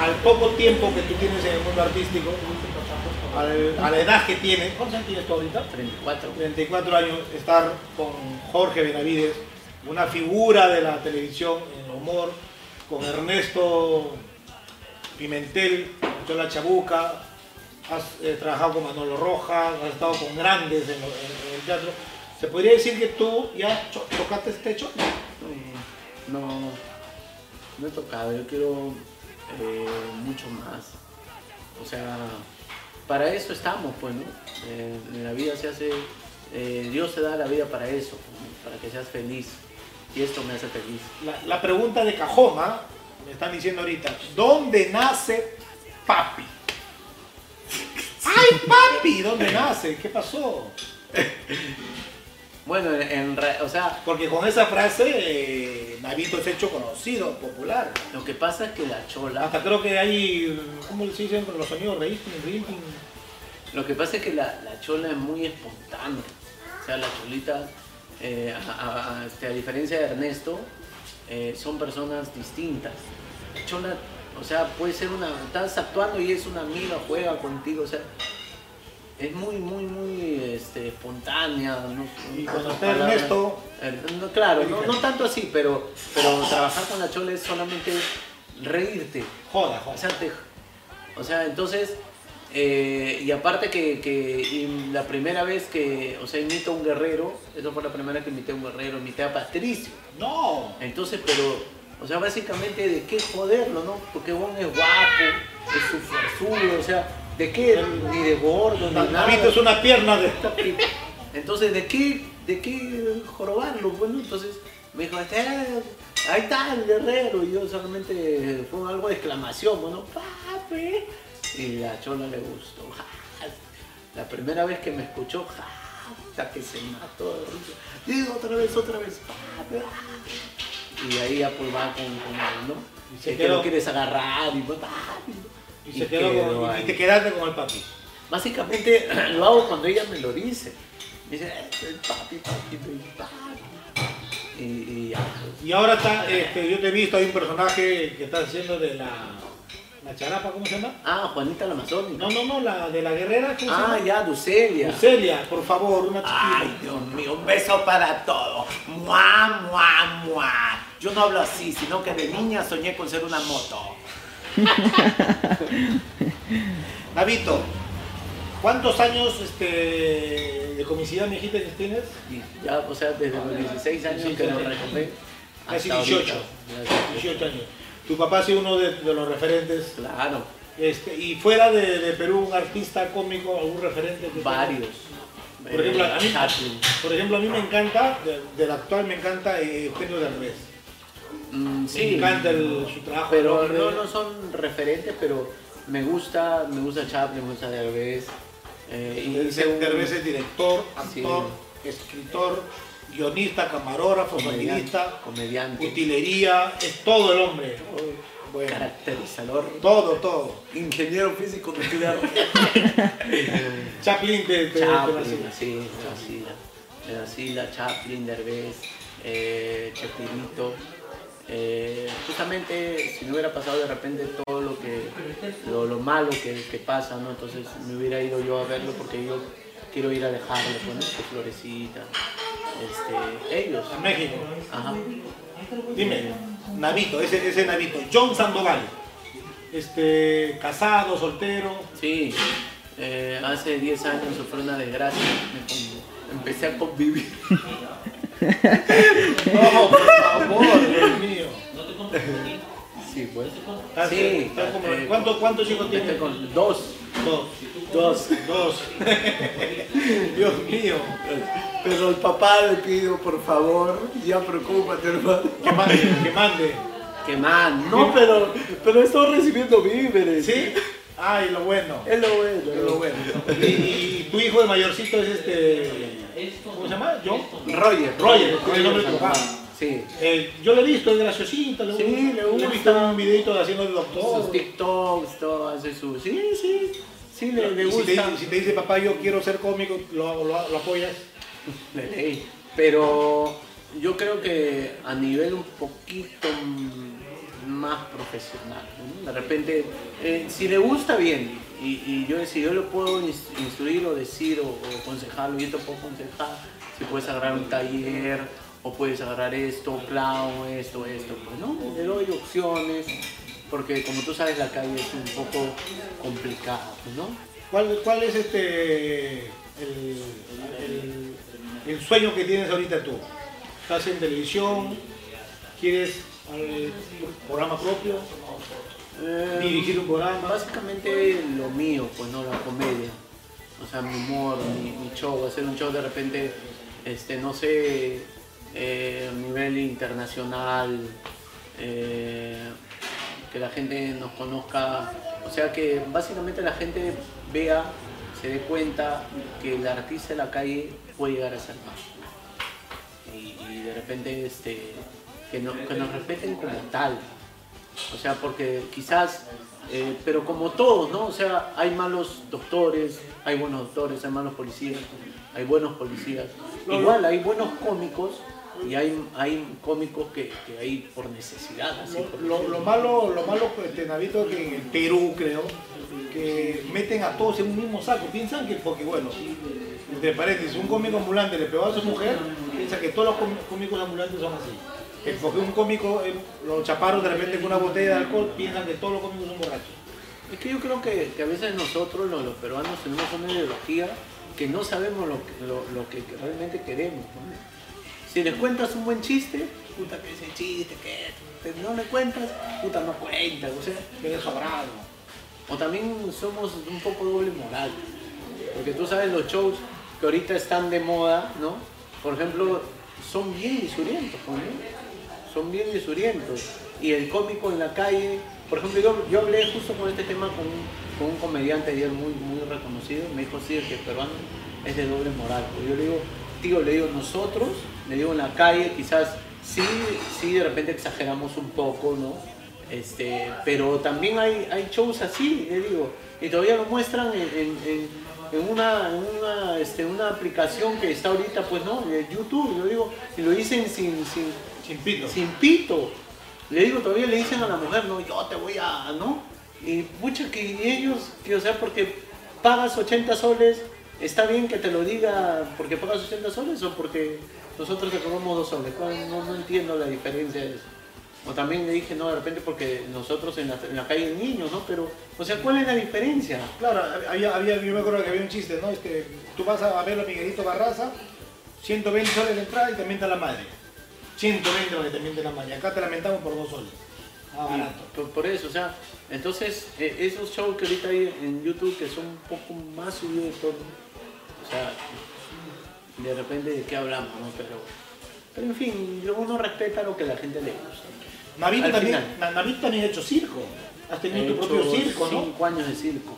al poco tiempo que tú tienes en el mundo artístico, al- a la edad que tienes. ¿Cuántos años tienes tú ahorita? 34. 34 años, estar con Jorge Benavides, una figura de la televisión en el humor, con Ernesto Pimentel, Chola Chabuca, has eh, trabajado con Manolo Rojas, has estado con grandes en, lo- en- en el teatro. ¿Se podría decir que tú ya cho- tocaste este techo? No, no, no he tocado, yo quiero eh, mucho más. O sea, para eso estamos, pues, ¿no? Eh, en la vida se hace, eh, Dios se da la vida para eso, pues, para que seas feliz. Y esto me hace feliz. La, la pregunta de cajón, ¿ah? me están diciendo ahorita, ¿dónde nace papi? ¡Ay, papi! ¿Dónde nace? ¿Qué pasó? Bueno, en, en re- o sea, Porque con esa frase eh, Navito es hecho conocido, popular. lo que pasa es que la chola, Hasta creo que hay, ¿cómo se dicen los sonidos? Rating, rating. lo que pasa es que la, la chola es muy espontánea. O sea, la cholita, eh, a, a- a- este, a diferencia de Ernesto, eh, son personas distintas. La chola, o sea, puede ser una, estás actuando y es una amiga, juega contigo, o sea, es muy, muy, muy este, espontánea. ¿no? Y cuando Otras está palabras. Ernesto, Eh, no, claro, no, no tanto así, pero, pero trabajar con la chola es solamente reírte. joda, O joda. sea, te- o sea, entonces, eh, y aparte que, que y la primera vez que, o sea, imito a un guerrero, eso fue la primera vez que imité a un guerrero, imité a Patricio. No. Entonces, pero, o sea, básicamente, ¿de qué joderlo, no? Porque Bon es guapo, es su fuerzudo, o sea, ¿de qué? Ni de gordo, ni nada. Es una pierna de... Entonces, ¿de qué, de qué jorobarlo? Bueno, entonces me dijo, "Este, ahí está el guerrero. Y yo solamente fue algo de exclamación, bueno, papi. Y la chola le gustó. La primera vez que me escuchó, ja, hasta que se mató. Digo otra vez, otra vez, papi. Y ahí ya pues va con, con él, ¿no? Y se Es que quedó- lo quieres agarrar y pues, papi. Y, se quedó con- y te quedaste con el papi. Básicamente lo hago cuando ella me lo dice. Me dice, "Eh, papi, papi, papi. Y, y ya. pues. Y ahora está, este, yo te he visto, hay un personaje que está haciendo de la, la charapa, ¿cómo se llama? Ah, Juanita la Amazónica. No, no, no, la de la guerrera, ¿cómo ah, se llama? ya, Ducelia. Celia, por favor, una chiquita. Ay, Dios mío, un beso para todo. Mua, mua, mua. Yo no hablo así, sino que de niña soñé con ser una moto. Navito, ¿cuántos años este, de comicidad que tienes? Ya, o sea, desde los 16 años 16 que lo recordé. Casi hasta 18. ahorita. Ya, 18 años. Tu papá ha sido uno de, de los referentes. Claro, Este, y fuera de, de Perú, un artista cómico, algún referente. que- varios. Por ejemplo, a mí, Chaplin. por ejemplo, a mí me encanta, de- del actual me encanta eh, Eugenio Derbez. Mm, Me sí. encanta el- su trabajo. Pero no, no son referentes, pero me gusta, me gusta Chaplin, me gusta Derbez. Eh, y un- Derbez es director, Sí. actor, escritor, guionista, camarógrafo, sonidista, comediante, utilería, es todo el hombre. Bueno, caracterizador, todo, todo. ingeniero físico nuclear. Chaplin te Chaplin, vacila. sí, vacila Chaplin, Derbez, eh. Eh, justamente si no hubiera pasado de repente todo lo que lo, lo malo que, que pasa, ¿no? Entonces me hubiera ido yo a verlo porque yo quiero ir a dejarle, pues, ¿no? Su florecita. Este, ellos. A México. Ajá. Dime, Navito, ese, ese Navito. John Sandoval. Este, casado, soltero. Sí, eh, hace 10 años sufrí una desgracia. empecé a convivir. No, por favor, Dios mío. Sí, pues. Ah, Sí, está como- eh, ¿Cuánto- ¿Cuántos hijos tiene? con dos. Dos. Dos. Dos. Dios mío. Pero el papá le pido, por favor, ya preocúpate, hermano. Que mande, que mande. Que man, no, pero, pero estoy recibiendo víveres. ¿Sí? Ay, lo bueno. Es lo bueno. Es lo bueno. Y, y tu hijo de mayorcito es este. ¿Cómo se llama? ¿Yo? Roger. Roger, es el nombre de tu papá. Sí. Eh, yo lo he visto, es graciosito. Le, Sí, le he visto gusta. un videito de haciendo de Sus doctor. TikToks, todo, hace su... Sí, sí. Sí, le, le Y si, gusta. te, si te dice papá, yo quiero ser cómico, lo, lo, lo apoyas. de ley. Pero yo creo que a nivel un poquito más profesional. ¿no? De repente, eh, si le gusta bien, y, y yo si yo le puedo ins- instruir o decir o, o aconsejarlo, yo te puedo aconsejar, si puedes agarrar un taller, o puedes agarrar esto, clown, esto, esto, pues no, le doy opciones, porque como tú sabes la calle es un poco complicada, ¿no? ¿Cuál, cuál es este el, el- el sueño que tienes ahorita tú? ¿Estás en televisión? ¿Quieres un programa propio? Eh, ¿Dirigir un programa? Básicamente lo mío, pues no la comedia. O sea, mi humor, mi, mi show, hacer un show de repente, este, no sé, eh, a nivel internacional, eh, que la gente nos conozca, o sea, que básicamente la gente vea, se dé cuenta que el artista de la calle puede llegar a ser más. Y, y de repente, este, que, no- que nos respeten como tal. O sea, porque quizás, eh, pero como todos, ¿no? O sea, hay malos doctores, hay buenos doctores, hay malos policías, hay buenos policías. Igual, hay buenos cómicos Y hay, hay cómicos que, que hay por necesidad. Así, por Lo, lo- lo malo, lo malo este, Navito, que en el Perú, creo, que meten a todos en un mismo saco. Piensan que, porque bueno, entre paréntesis, un cómico ambulante le pegó a su mujer, piensa que todos los cómi- cómicos ambulantes son así. Que porque un cómico, eh, los chaparros de repente con una botella de alcohol, piensan que todos los cómicos son borrachos. Es que yo creo que, que a veces nosotros, los, los peruanos, tenemos una ideología que no sabemos lo que, lo, lo que realmente queremos. ¿no? Si les cuentas un buen chiste, puta que ese chiste, que te- no le cuentas, puta no cuentas. O sea, Pero sobrado. O también somos un poco doble moral. Porque tú sabes los shows que ahorita están de moda, ¿no? Por ejemplo, son bien disurientos, ¿no? Son bien disurientos. Y el cómico en la calle, por ejemplo, yo, hablé justo con este tema con un, comediante ayer muy, reconocido. Me dijo, sí, el que el peruano es de doble moral. Yo le digo, tío, le digo, nosotros, le digo en la calle, quizás sí, sí de repente exageramos un poco, ¿no? Este, pero también hay, hay shows así, le digo, y todavía lo muestran en, en- en- en una, en una, este, una aplicación que está ahorita, pues no, de YouTube, yo digo, y lo dicen sin, sin, Sin pito. sin pito. Le digo, todavía le dicen a la mujer, no, yo te voy a, ¿no? Y pucha, que ellos, que o sea, porque pagas 80 soles, está bien que te lo diga porque pagas 80 soles o porque nosotros te cobramos 2 soles. No, no entiendo la diferencia de eso. O también le dije, no, de repente porque nosotros en la, en la calle hay niños, ¿no? Pero, o sea, ¿cuál es la diferencia? Claro, había, había, yo me acuerdo que había un chiste, ¿no? Este, tú vas a ver a Miguelito Barraza, 120 soles de entrada y te mienta la madre. 120 lo que te miente la madre. Acá te lamentamos por 2 soles. Ah, barato. por, por eso, o sea, entonces eh, esos shows que ahorita hay en YouTube que son un poco más subidos de todo, sea, de repente de qué hablamos, ¿no? Pero, pero en fin, uno respeta lo que la gente le gusta. Navito Al también, también ha hecho circo. Has tenido He tu propio hecho circo, ¿no? Cinco años de circo.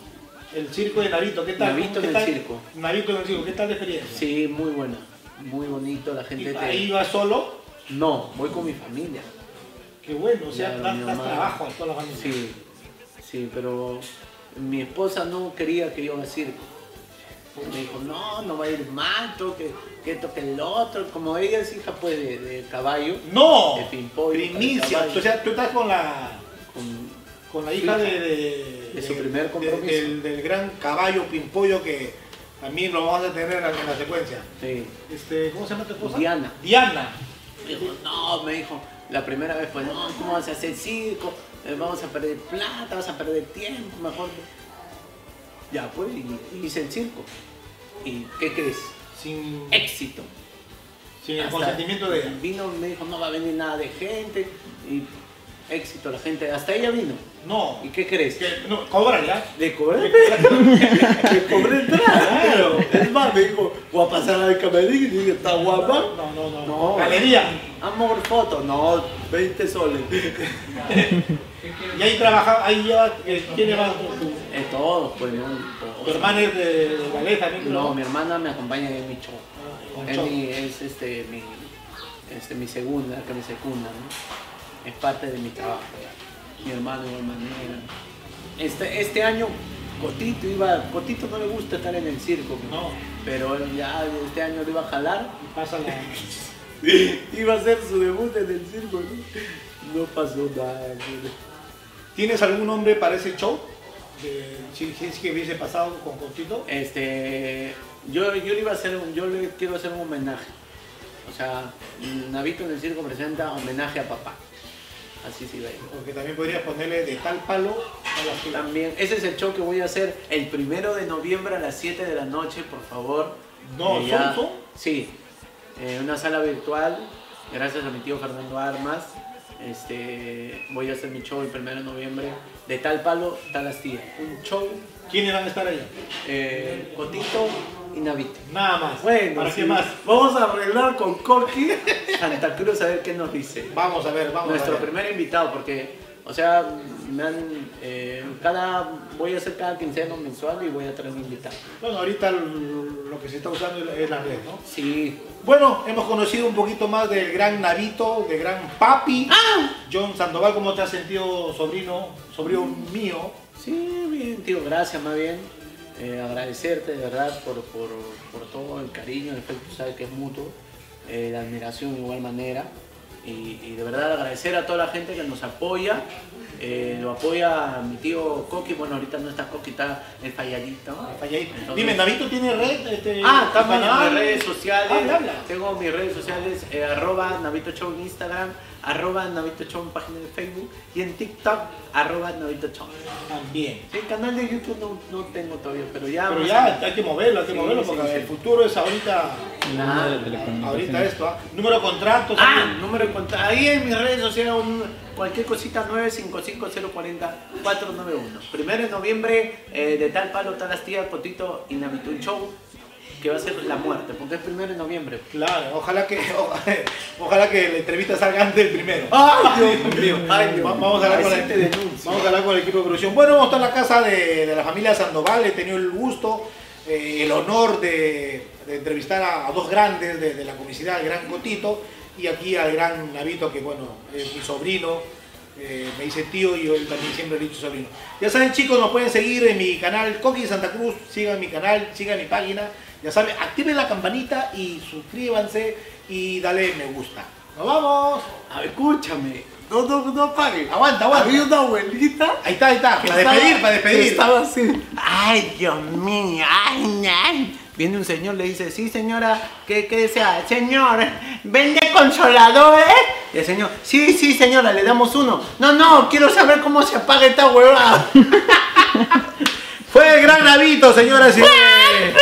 El circo de Navito, ¿qué tal? Navito ¿Qué en el circo. Navito en el circo, ¿qué tal la experiencia? Sí, muy buena, muy bonito, la gente ¿Y te... ahí vas solo? No, voy con mi familia. Qué bueno, o sea, das, mi das mamá. trabajo a toda la familia. Sí, sí, pero mi esposa no quería que yo haga circo. Me dijo, no, no va a ir mal, toque, que toque el otro. Como ella es hija pues de, de caballo, ¡No! De Pimpollo, Primicia. O sea, tú estás con la, con- con la hija de, de, De su primer compromiso. del, del gran caballo Pimpollo que también lo vamos a tener en la, en la secuencia. sí. Este, ¿Cómo se llama tu esposa? Diana. Diana. Me dijo, no, me dijo, la primera vez, pues, no, ¿cómo vas a hacer circo? Eh, Vamos a perder plata, vas a perder tiempo, mejor. Ya, pues, y, hice el circo. ¿Y qué crees? Sin, Éxito. sin el Hasta consentimiento de ella. Vino, me dijo, no va a venir nada de gente. Y éxito, la gente, hasta ella vino. No. ¿Y qué crees? Que, no, cobra ya. Le cobré, le cobré entrada. Claro. Es más, me dijo, voy a pasar al y dije, ¿está guapa? No, no, no. No. Galería. Amor, foto. No, 20 soles. Y ahí trabaja, ahí lleva, eh, ¿quién todos, pues, tu hermana es de, de ballet también. No, mi hermana me acompaña en mi show. Con Es, show. mi, es este, mi, este, mi segunda, que me secunda, ¿no? Es parte de mi trabajo. Mi hermano de igual manera. Este, este año, Cotito iba, Cotito no le gusta estar en el circo, No. pero él ya este año lo iba a jalar. Pasa la... Iba a hacer su debut en el circo, ¿no? No pasó nada. ¿Tienes algún nombre para ese show? De, si, es que hubiese pasado con Costito. Este, yo, yo le iba a hacer, un- yo le quiero hacer un homenaje. O sea, Navito en el circo presenta homenaje a papá. Así se iba a ir. Porque también podrías ponerle de tal palo a la fila. También, ese es el show que voy a hacer el primero de noviembre a las 7 de la noche, por favor. No, Eh, ¿son, son? Sí, eh, una sala virtual, gracias a mi tío Fernando Armas. Este, voy a hacer mi show el primero de noviembre de tal palo, tal astilla. Un show, ¿Quiénes van a estar allá? eh, Cotito y Navito. Nada más. Bueno, ¿Para sí. qué más? Vamos a arreglar con Corky Santa Cruz a ver qué nos dice. Vamos a ver, vamos Nuestro a ver. primer invitado, porque, o sea, me han, eh, cada, voy a hacer cada quincena mensual y voy a traer un invitado. Bueno, ahorita lo que se está usando es la red, ¿no? Sí, Bueno, hemos conocido un poquito más del gran Navito, del gran Papi. John Sandoval, ¿cómo te has sentido, sobrino, sobrino mío? sí, bien, tío, gracias más bien. Eh, agradecerte de verdad por, por, por todo el cariño, el afecto, sabes que es mutuo. eh, la admiración de igual manera. Y, y de verdad agradecer a toda la gente que nos apoya. Eh, lo apoya mi tío Coqui, bueno ahorita no está Coqui, está el falladito. Falladito. Entonces- Dime, ¿Navito tiene red? Este, Ah, también en mis redes sociales. Habla, habla. Tengo mis redes sociales, eh, arroba Navito Show en Instagram, arroba Navito Show en página de Facebook y en TikTok, arroba Navito Show. También. Sí, canal de YouTube no, no tengo todavía, pero ya. Pero ya hay que moverlo, hay que Sí, moverlo sí, porque sí. el futuro es ahorita, Ah, ahorita esto. ¿ah? Número de contratos. Ah, número de contacto. Ahí en mis redes sociales, un- cualquier cosita, 955-040-491. Primero de noviembre, eh, de tal palo, tal astilla, Potito y Navito un show, que va a ser la muerte, porque es primero de noviembre. Claro, ojalá que, ojalá, ojalá que la entrevista salga antes del primero. ¡Ay, Dios mío! Ay, Dios. Va- Vamos a hablar con el, sí te denuncio. vamos a hablar con el equipo de producción. Bueno, vamos a estar en la casa de, de la familia Sandoval. He tenido el gusto, eh, el honor de, de entrevistar a, a dos grandes de, de la comicidad, el gran Cotito y aquí al gran Navito, que bueno, es mi sobrino. eh, me dice tío y yo también siempre he dicho sobrino. Ya saben chicos, nos pueden seguir en mi canal Coqui Santa Cruz, sigan mi canal, sigan mi página, ya saben, activen la campanita y suscríbanse y dale me gusta. ¡Nos vamos! A ver, escúchame. No, no, no apague. Aguanta, aguanta. Había una abuelita. Ahí está, ahí está, para estaba- despedir, para despedir. Estaba así. Ay, Dios mío. Ay, ay. Viene un señor, le dice, sí, señora, ¿qué, qué desea? Señor, ¿vende consoladores? Y el señor, sí, sí, señora, le damos uno. No, no, quiero saber cómo se apaga esta huevada. Fue el gran Navito, señoras y señores.